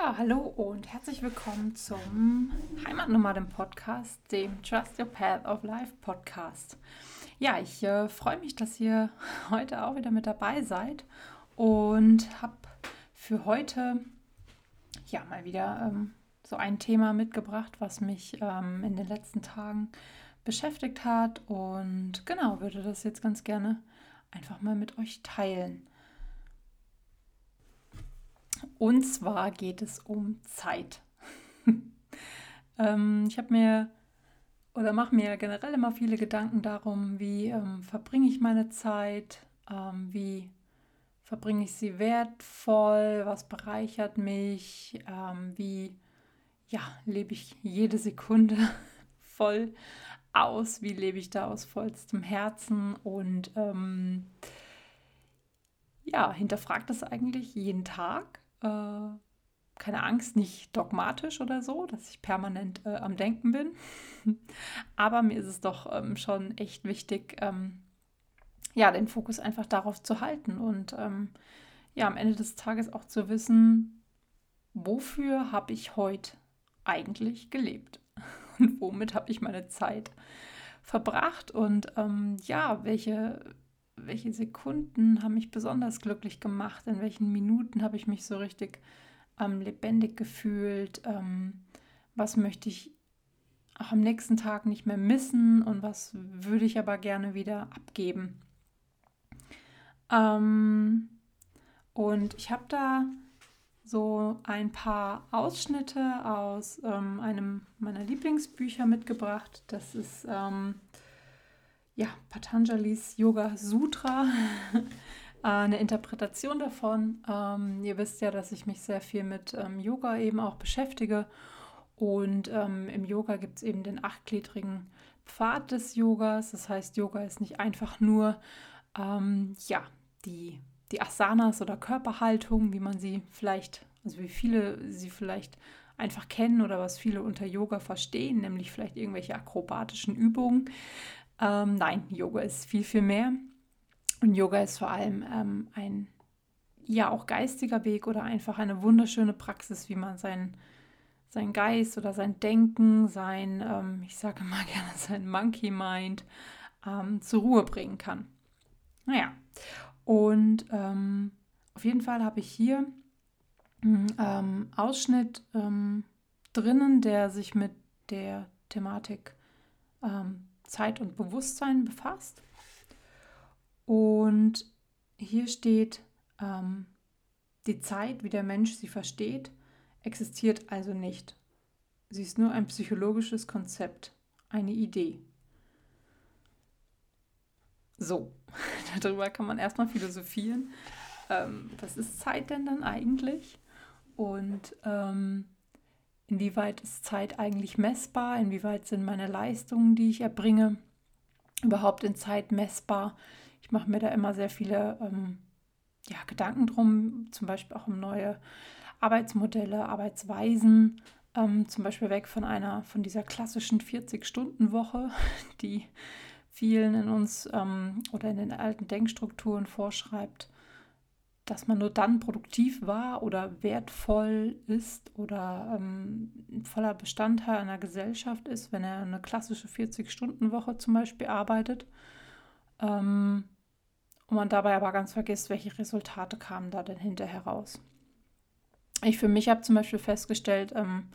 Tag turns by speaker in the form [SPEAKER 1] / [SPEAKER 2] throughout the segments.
[SPEAKER 1] Ja, hallo und herzlich willkommen zum Heimatnomaden-Podcast, dem Trust Your Path of Life Podcast. Ja, ich äh, freue mich, dass ihr heute auch wieder mit dabei seid und habe für heute ja mal wieder ähm, so ein Thema mitgebracht, was mich ähm, in den letzten Tagen beschäftigt hat und genau würde das jetzt ganz gerne einfach mal mit euch teilen. Und zwar geht es um Zeit. ähm, ich habe mir oder mache mir generell immer viele Gedanken darum, wie ähm, verbringe ich meine Zeit, ähm, wie verbringe ich sie wertvoll, was bereichert mich, ähm, wie ja, lebe ich jede Sekunde voll aus, wie lebe ich da aus vollstem Herzen und ähm, ja, hinterfragt das eigentlich jeden Tag äh, keine Angst, nicht dogmatisch oder so, dass ich permanent äh, am Denken bin. Aber mir ist es doch ähm, schon echt wichtig, ähm, ja, den Fokus einfach darauf zu halten und ähm, ja, am Ende des Tages auch zu wissen, wofür habe ich heute eigentlich gelebt und womit habe ich meine Zeit verbracht und ähm, ja, welche welche Sekunden haben mich besonders glücklich gemacht, in welchen Minuten habe ich mich so richtig ähm, lebendig gefühlt, ähm, was möchte ich auch am nächsten Tag nicht mehr missen und was würde ich aber gerne wieder abgeben. Ähm, und ich habe da so ein paar Ausschnitte aus ähm, einem meiner Lieblingsbücher mitgebracht. Das ist ähm, ja, Patanjalis Yoga Sutra, eine Interpretation davon. Ähm, ihr wisst ja, dass ich mich sehr viel mit ähm, Yoga eben auch beschäftige. Und ähm, im Yoga gibt es eben den achtgliedrigen Pfad des Yogas. Das heißt, Yoga ist nicht einfach nur ähm, ja, die, die Asanas oder Körperhaltung, wie man sie vielleicht, also wie viele sie vielleicht einfach kennen oder was viele unter Yoga verstehen, nämlich vielleicht irgendwelche akrobatischen Übungen, ähm, nein, Yoga ist viel, viel mehr. Und Yoga ist vor allem ähm, ein, ja, auch geistiger Weg oder einfach eine wunderschöne Praxis, wie man sein, sein Geist oder sein Denken, sein, ähm, ich sage mal gerne, sein Monkey Mind ähm, zur Ruhe bringen kann. Naja, und ähm, auf jeden Fall habe ich hier einen ähm, Ausschnitt drinnen, der sich mit der Thematik ähm, Zeit und Bewusstsein befasst. Und hier steht, ähm, die Zeit, wie der Mensch sie versteht, existiert also nicht. Sie ist nur ein psychologisches Konzept, eine Idee. So, darüber kann man erstmal philosophieren. Ähm, was ist Zeit denn dann eigentlich? Und ähm, Inwieweit ist Zeit eigentlich messbar? Inwieweit sind meine Leistungen, die ich erbringe, überhaupt in Zeit messbar? Ich mache mir da immer sehr viele ähm, ja, Gedanken drum, zum Beispiel auch um neue Arbeitsmodelle, Arbeitsweisen, ähm, zum Beispiel weg von einer, von dieser klassischen 40-Stunden-Woche, die vielen in uns ähm, oder in den alten Denkstrukturen vorschreibt, dass man nur dann produktiv war oder wertvoll ist oder ähm, voller Bestandteil einer Gesellschaft ist, wenn er eine klassische 40-Stunden-Woche zum Beispiel arbeitet. Ähm, und man dabei aber ganz vergisst, welche Resultate kamen da denn hinterher raus. Ich für mich habe zum Beispiel festgestellt, ähm,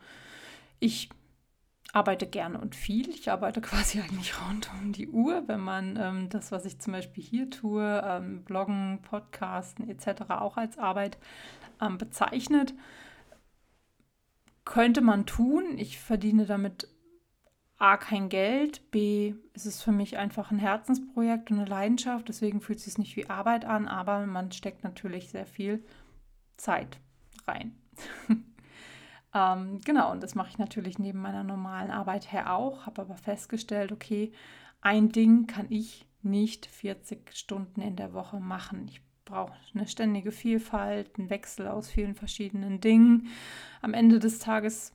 [SPEAKER 1] ich arbeite gerne und viel. Ich arbeite quasi eigentlich rund um die Uhr, wenn man ähm, das, was ich zum Beispiel hier tue, ähm, Bloggen, Podcasten etc. auch als Arbeit ähm, bezeichnet. Könnte man tun. Ich verdiene damit A kein Geld, B ist es für mich einfach ein Herzensprojekt und eine Leidenschaft, deswegen fühlt es sich nicht wie Arbeit an, aber man steckt natürlich sehr viel Zeit rein. Ähm, genau, und das mache ich natürlich neben meiner normalen Arbeit her auch, habe aber festgestellt, okay, ein Ding kann ich nicht 40 Stunden in der Woche machen. Ich brauche eine ständige Vielfalt, einen Wechsel aus vielen verschiedenen Dingen. Am Ende des Tages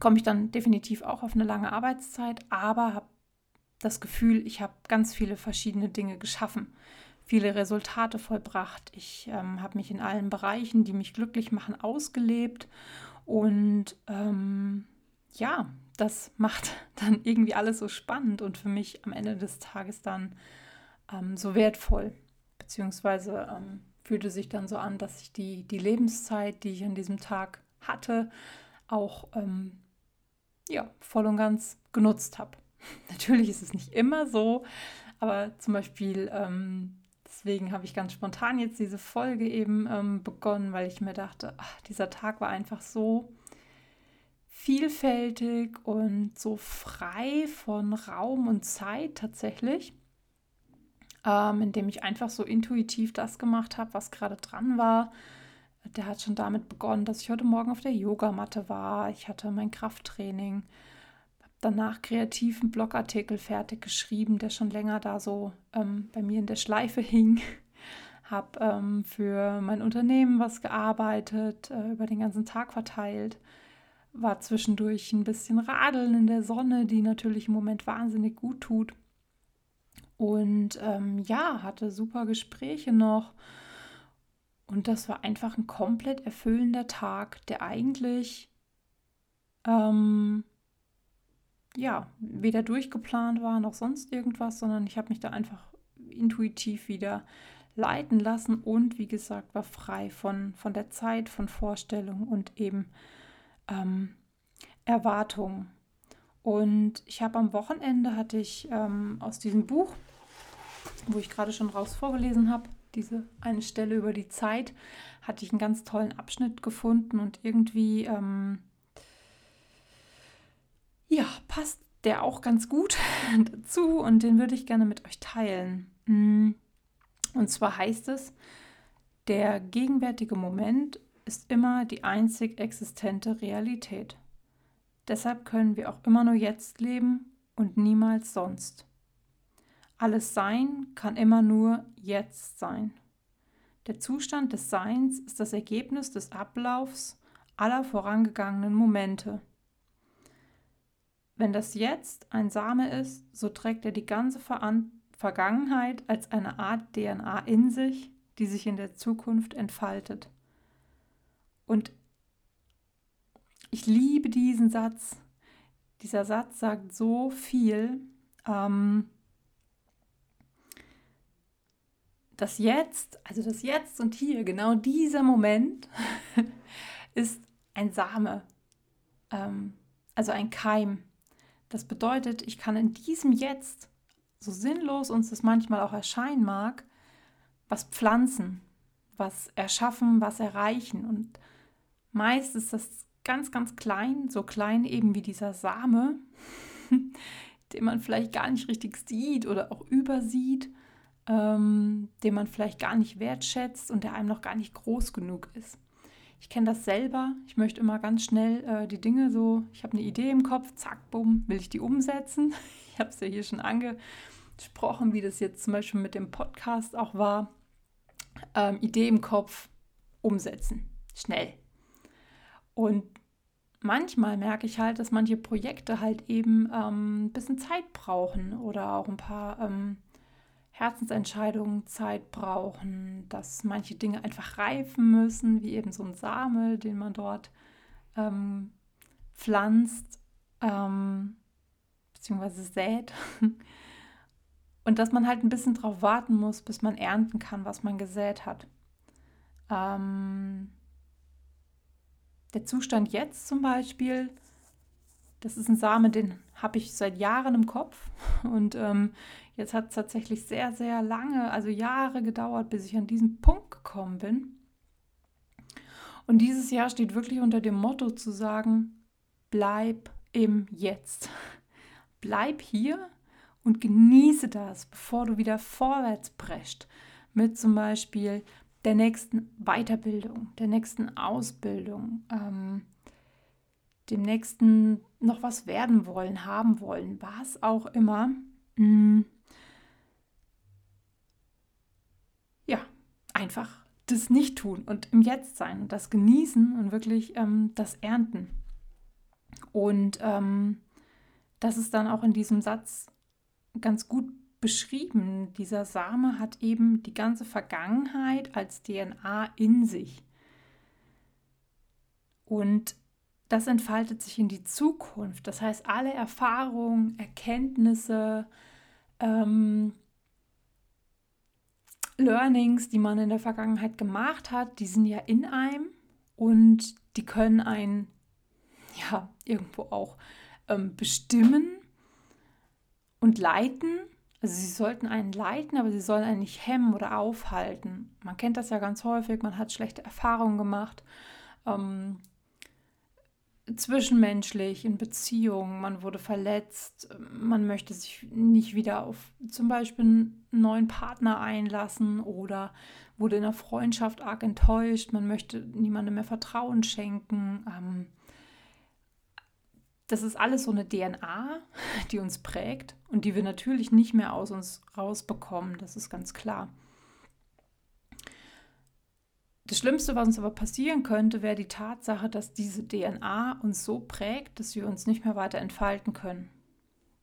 [SPEAKER 1] komme ich dann definitiv auch auf eine lange Arbeitszeit, aber habe das Gefühl, ich habe ganz viele verschiedene Dinge geschaffen viele Resultate vollbracht. Ich ähm, habe mich in allen Bereichen, die mich glücklich machen, ausgelebt. Und ähm, ja, das macht dann irgendwie alles so spannend und für mich am Ende des Tages dann ähm, so wertvoll. Beziehungsweise ähm, fühlte sich dann so an, dass ich die, die Lebenszeit, die ich an diesem Tag hatte, auch ähm, ja, voll und ganz genutzt habe. Natürlich ist es nicht immer so, aber zum Beispiel, ähm, deswegen habe ich ganz spontan jetzt diese Folge eben ähm, begonnen, weil ich mir dachte, ach, dieser Tag war einfach so vielfältig und so frei von Raum und Zeit tatsächlich, ähm, indem ich einfach so intuitiv das gemacht habe, was gerade dran war. Der hat schon damit begonnen, dass ich heute Morgen auf der Yogamatte war. Ich hatte mein Krafttraining danach kreativen Blogartikel fertig geschrieben, der schon länger da so ähm, bei mir in der Schleife hing. Habe ähm, für mein Unternehmen was gearbeitet, äh, über den ganzen Tag verteilt. War zwischendurch ein bisschen radeln in der Sonne, die natürlich im Moment wahnsinnig gut tut. Und ähm, ja, hatte super Gespräche noch. Und das war einfach ein komplett erfüllender Tag, der eigentlich ähm, ja, weder durchgeplant war noch sonst irgendwas, sondern ich habe mich da einfach intuitiv wieder leiten lassen und wie gesagt war frei von, von der Zeit, von Vorstellung und eben ähm, Erwartungen. Und ich habe am Wochenende hatte ich ähm, aus diesem Buch, wo ich gerade schon raus vorgelesen habe, diese eine Stelle über die Zeit, hatte ich einen ganz tollen Abschnitt gefunden und irgendwie ähm, ja, passt der auch ganz gut dazu und den würde ich gerne mit euch teilen. Mm. Und zwar heißt es, der gegenwärtige Moment ist immer die einzig existente Realität. Deshalb können wir auch immer nur jetzt leben und niemals sonst. Alles Sein kann immer nur jetzt sein. Der Zustand des Seins ist das Ergebnis des Ablaufs aller vorangegangenen Momente. Wenn das Jetzt ein Same ist, so trägt er die ganze Ver Vergangenheit als eine Art DNA in sich, die sich in der Zukunft entfaltet. Und ich liebe diesen Satz. Dieser Satz sagt so viel. Ähm, das Jetzt, also das Jetzt und hier, genau dieser Moment ist ein Same, ähm, also ein Keim. Das bedeutet, ich kann in diesem Jetzt, so sinnlos uns das manchmal auch erscheinen mag, was pflanzen, was erschaffen, was erreichen. Und meist ist das ganz, ganz klein, so klein eben wie dieser Same, den man vielleicht gar nicht richtig sieht oder auch übersieht, ähm, den man vielleicht gar nicht wertschätzt und der einem noch gar nicht groß genug ist. Ich kenne das selber. Ich möchte immer ganz schnell äh, die Dinge so, ich habe eine Idee im Kopf, zack, bumm, will ich die umsetzen. Ich habe es ja hier schon angesprochen, wie das jetzt zum Beispiel mit dem Podcast auch war. Ähm, Idee im Kopf, umsetzen, schnell. Und manchmal merke ich halt, dass manche Projekte halt eben ähm, ein bisschen Zeit brauchen oder auch ein paar ähm, Herzensentscheidungen Zeit brauchen, dass manche Dinge einfach reifen müssen, wie eben so ein Same, den man dort ähm, pflanzt ähm, bzw. sät. Und dass man halt ein bisschen drauf warten muss, bis man ernten kann, was man gesät hat. Ähm, der Zustand jetzt zum Beispiel, das ist ein Same, den habe ich seit Jahren im Kopf. Und ähm, Jetzt hat es tatsächlich sehr, sehr lange, also Jahre gedauert, bis ich an diesen Punkt gekommen bin. Und dieses Jahr steht wirklich unter dem Motto zu sagen, bleib im Jetzt. Bleib hier und genieße das, bevor du wieder vorwärts prescht. Mit zum Beispiel der nächsten Weiterbildung, der nächsten Ausbildung, ähm, dem nächsten noch was werden wollen, haben wollen, was auch immer. Mm. einfach das nicht tun und im Jetzt sein und das genießen und wirklich ähm, das ernten. Und ähm, das ist dann auch in diesem Satz ganz gut beschrieben. Dieser Same hat eben die ganze Vergangenheit als DNA in sich. Und das entfaltet sich in die Zukunft. Das heißt, alle Erfahrungen, Erkenntnisse, ähm, Learnings, die man in der Vergangenheit gemacht hat, die sind ja in einem und die können einen ja irgendwo auch ähm, bestimmen und leiten. Also sie sollten einen leiten, aber sie sollen einen nicht hemmen oder aufhalten. Man kennt das ja ganz häufig, man hat schlechte Erfahrungen gemacht. Ähm, zwischenmenschlich, in Beziehungen, man wurde verletzt, man möchte sich nicht wieder auf zum Beispiel einen neuen Partner einlassen oder wurde in der Freundschaft arg enttäuscht, man möchte niemandem mehr Vertrauen schenken. Ähm, das ist alles so eine DNA, die uns prägt und die wir natürlich nicht mehr aus uns rausbekommen, das ist ganz klar. Das Schlimmste, was uns aber passieren könnte, wäre die Tatsache, dass diese DNA uns so prägt, dass wir uns nicht mehr weiter entfalten können.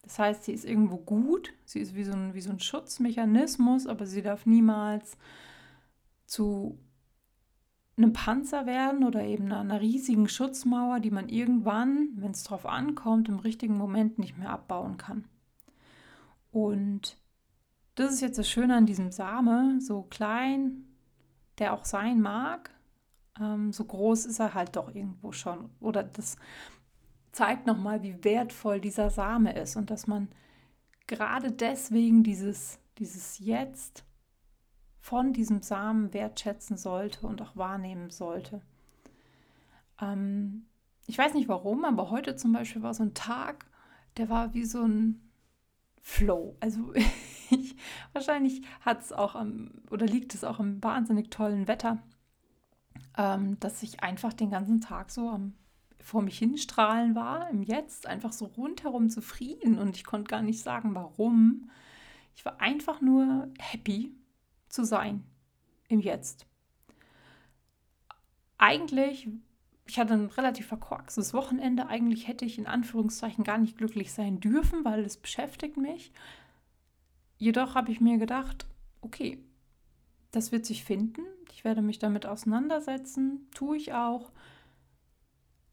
[SPEAKER 1] Das heißt, sie ist irgendwo gut, sie ist wie so ein, wie so ein Schutzmechanismus, aber sie darf niemals zu einem Panzer werden oder eben einer riesigen Schutzmauer, die man irgendwann, wenn es darauf ankommt, im richtigen Moment nicht mehr abbauen kann. Und das ist jetzt das Schöne an diesem Same, so klein, der auch sein mag, ähm, so groß ist er halt doch irgendwo schon. Oder das zeigt nochmal, wie wertvoll dieser Same ist und dass man gerade deswegen dieses, dieses Jetzt von diesem Samen wertschätzen sollte und auch wahrnehmen sollte. Ähm, ich weiß nicht warum, aber heute zum Beispiel war so ein Tag, der war wie so ein Flow. Also ich, wahrscheinlich hat es auch am, oder liegt es auch am wahnsinnig tollen Wetter, ähm, dass ich einfach den ganzen Tag so am, vor mich hinstrahlen war, im Jetzt, einfach so rundherum zufrieden und ich konnte gar nicht sagen, warum. Ich war einfach nur happy zu sein im Jetzt. Eigentlich ich hatte ein relativ verkorkstes Wochenende. Eigentlich hätte ich in Anführungszeichen gar nicht glücklich sein dürfen, weil es beschäftigt mich. Jedoch habe ich mir gedacht, okay, das wird sich finden. Ich werde mich damit auseinandersetzen, tue ich auch.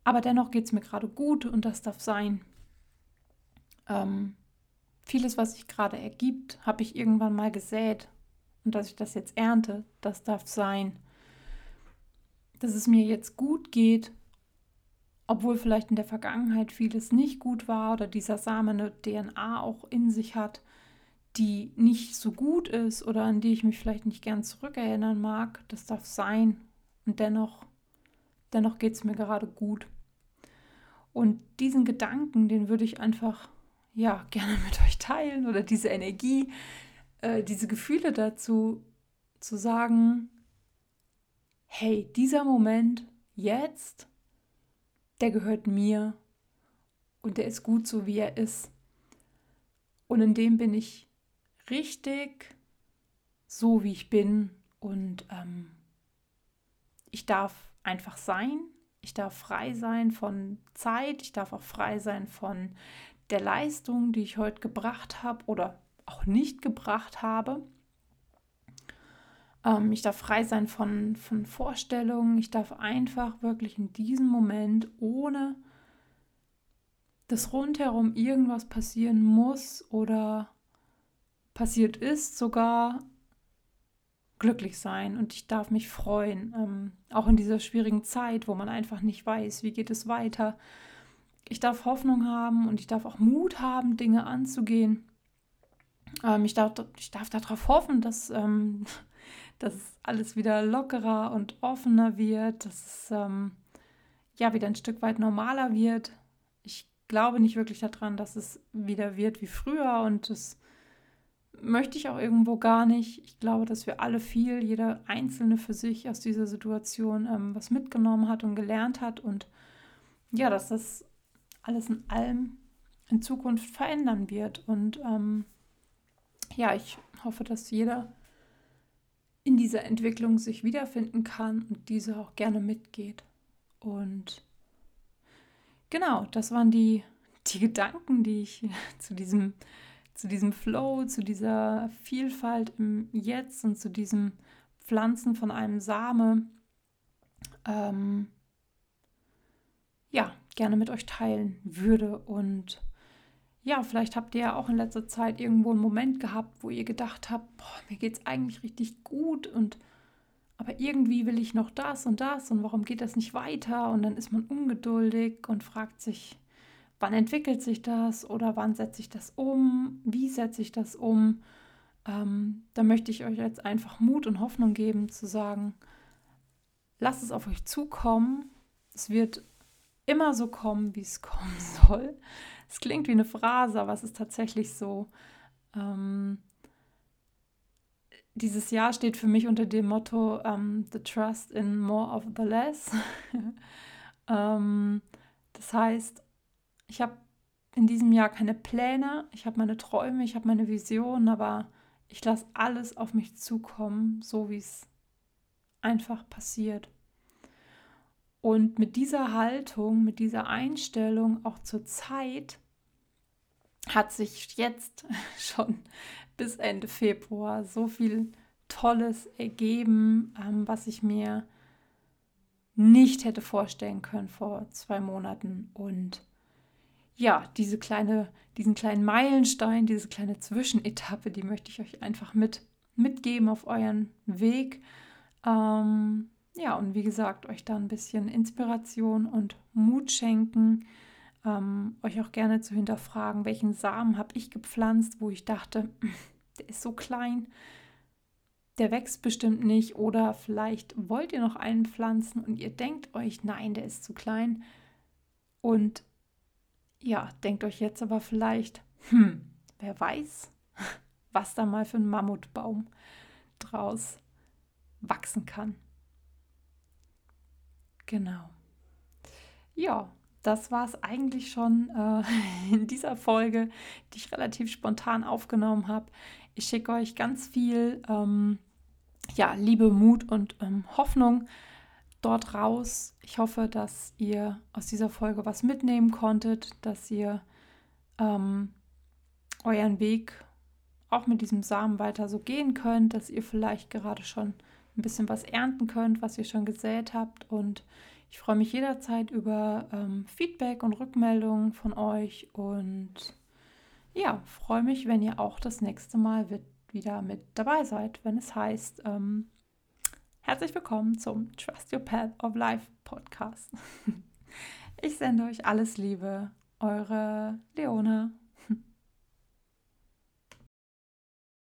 [SPEAKER 1] Aber dennoch geht es mir gerade gut und das darf sein. Ähm, vieles, was sich gerade ergibt, habe ich irgendwann mal gesät. Und dass ich das jetzt ernte, das darf sein dass es mir jetzt gut geht, obwohl vielleicht in der Vergangenheit vieles nicht gut war oder dieser Same eine DNA auch in sich hat, die nicht so gut ist oder an die ich mich vielleicht nicht gern zurückerinnern mag. Das darf sein. Und dennoch, dennoch geht es mir gerade gut. Und diesen Gedanken, den würde ich einfach ja gerne mit euch teilen oder diese Energie, äh, diese Gefühle dazu zu sagen, hey, dieser Moment jetzt, der gehört mir und der ist gut so, wie er ist. Und in dem bin ich richtig so, wie ich bin und ähm, ich darf einfach sein. Ich darf frei sein von Zeit. Ich darf auch frei sein von der Leistung, die ich heute gebracht habe oder auch nicht gebracht habe. Ähm, ich darf frei sein von, von Vorstellungen. Ich darf einfach wirklich in diesem Moment, ohne dass rundherum irgendwas passieren muss oder passiert ist, sogar glücklich sein und ich darf mich freuen, ähm, auch in dieser schwierigen Zeit, wo man einfach nicht weiß, wie geht es weiter. Ich darf Hoffnung haben und ich darf auch Mut haben, Dinge anzugehen. Ähm, ich, darf, ich darf darauf hoffen, dass, ähm, dass alles wieder lockerer und offener wird, dass es ähm, ja wieder ein Stück weit normaler wird. Ich glaube nicht wirklich daran, dass es wieder wird wie früher und das möchte ich auch irgendwo gar nicht. Ich glaube, dass wir alle viel, jeder Einzelne für sich aus dieser Situation ähm, was mitgenommen hat und gelernt hat und ja, dass das alles in allem in Zukunft verändern wird. Und ähm, ja, ich hoffe, dass jeder in dieser Entwicklung sich wiederfinden kann und diese auch gerne mitgeht. Und genau, das waren die, die Gedanken, die ich zu diesem, zu diesem Flow, zu dieser Vielfalt im Jetzt und zu diesem Pflanzen von einem Same, ähm, ja, gerne mit euch teilen würde. Und ja, vielleicht habt ihr ja auch in letzter Zeit irgendwo einen Moment gehabt, wo ihr gedacht habt, boah, mir geht es eigentlich richtig gut und aber irgendwie will ich noch das und das und warum geht das nicht weiter? Und dann ist man ungeduldig und fragt sich, wann entwickelt sich das oder wann setze ich das um? Wie setze ich das um? Ähm, da möchte ich euch jetzt einfach Mut und Hoffnung geben, zu sagen, lasst es auf euch zukommen. Es wird immer so kommen, wie es kommen soll. Es klingt wie eine Phrase, aber es ist tatsächlich so. Ähm, dieses Jahr steht für mich unter dem Motto um, ähm, The Trust in More of the Less. ähm, das heißt, ich habe in diesem Jahr keine Pläne, ich habe meine Träume, ich habe meine Visionen, aber ich lasse alles auf mich zukommen, so wie es einfach passiert. Und mit dieser Haltung, mit dieser Einstellung auch zur Zeit hat sich jetzt schon bis Ende Februar so viel Tolles ergeben, ähm, was ich mir nicht hätte vorstellen können vor zwei Monaten. Und ja, diese kleine, diesen kleinen Meilenstein, diese kleine Zwischenetappe, die möchte ich euch einfach mit, mitgeben auf euren Weg. Ähm, ja, und wie gesagt, euch da ein bisschen Inspiration und Mut schenken, ähm, euch auch gerne zu hinterfragen, welchen Samen habe ich gepflanzt, wo ich dachte, der ist so klein, der wächst bestimmt nicht. Oder vielleicht wollt ihr noch einen pflanzen und ihr denkt euch, nein, der ist zu klein. Und ja, denkt euch jetzt aber vielleicht, hm, wer weiß, was da mal für ein Mammutbaum draus wachsen kann. Genau. Ja, das war es eigentlich schon äh, in dieser Folge, die ich relativ spontan aufgenommen habe. Ich schicke euch ganz viel ähm, ja, Liebe, Mut und ähm, Hoffnung dort raus. Ich hoffe, dass ihr aus dieser Folge was mitnehmen konntet, dass ihr ähm, euren Weg auch mit diesem Samen weiter so gehen könnt, dass ihr vielleicht gerade schon ein bisschen was ernten könnt, was ihr schon gesät habt und ich freue mich jederzeit über ähm, Feedback und Rückmeldungen von euch und ja, freue mich, wenn ihr auch das nächste Mal wieder mit dabei seid, wenn es heißt, ähm, herzlich willkommen zum Trust Your Path of Life Podcast. Ich sende euch alles Liebe, eure Leona.